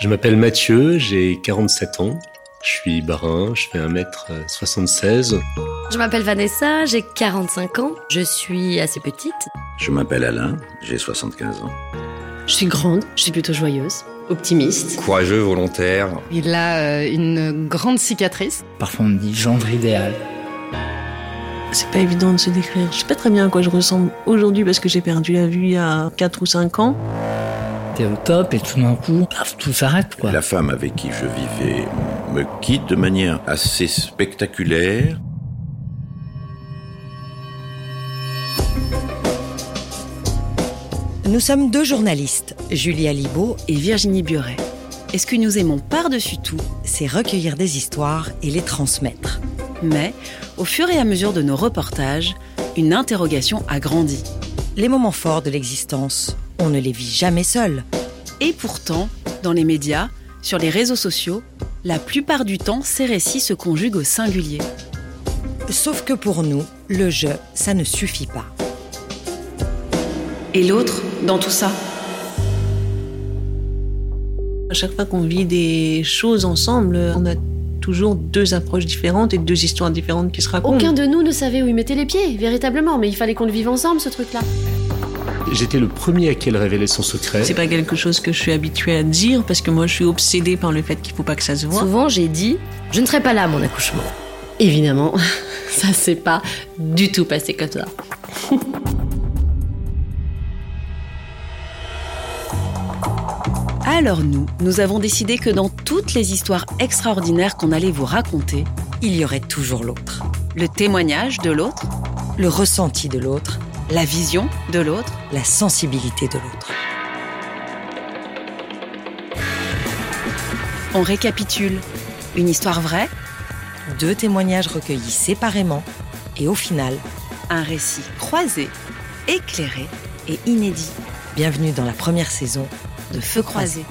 Je m'appelle Mathieu, j'ai 47 ans. Je suis barin, je fais 1m76. Je m'appelle Vanessa, j'ai 45 ans. Je suis assez petite. Je m'appelle Alain, j'ai 75 ans. Je suis grande, je suis plutôt joyeuse, optimiste. Courageux, volontaire. Il a euh, une grande cicatrice. Parfois on me dit gendre idéal. C'est pas évident de se décrire. Je sais pas très bien à quoi je ressemble aujourd'hui parce que j'ai perdu la vue il y a 4 ou 5 ans. T'es au top et tout d'un coup, paf, tout s'arrête quoi. La femme avec qui je vivais me quitte de manière assez spectaculaire. Nous sommes deux journalistes, Julia Libaud et Virginie Buret. Et ce que nous aimons par-dessus tout, c'est recueillir des histoires et les transmettre? Mais, au fur et à mesure de nos reportages, une interrogation a grandi. Les moments forts de l'existence, on ne les vit jamais seuls. Et pourtant, dans les médias, sur les réseaux sociaux, la plupart du temps, ces récits se conjuguent au singulier. Sauf que pour nous, le jeu, ça ne suffit pas. Et l'autre, dans tout ça? À chaque fois qu'on vit des choses ensemble, on a toujours deux approches différentes et deux histoires différentes qui se racontent. Aucun de nous ne savait où il mettait les pieds, véritablement, mais il fallait qu'on le vive ensemble, ce truc-là. J'étais le premier à qui elle révélait son secret. C'est pas quelque chose que je suis habituée à dire parce que moi je suis obsédée par le fait qu'il faut pas que ça se voit. Souvent, j'ai dit Je ne serai pas là à mon accouchement. Évidemment, ça s'est pas du tout passé comme ça. Alors nous, nous avons décidé que dans toutes les histoires extraordinaires qu'on allait vous raconter, il y aurait toujours l'autre. Le témoignage de l'autre, le ressenti de l'autre, la vision de l'autre, la sensibilité de l'autre. On récapitule. Une histoire vraie, deux témoignages recueillis séparément, et au final, un récit croisé, éclairé et inédit. Bienvenue dans la première saison de Feu croisé.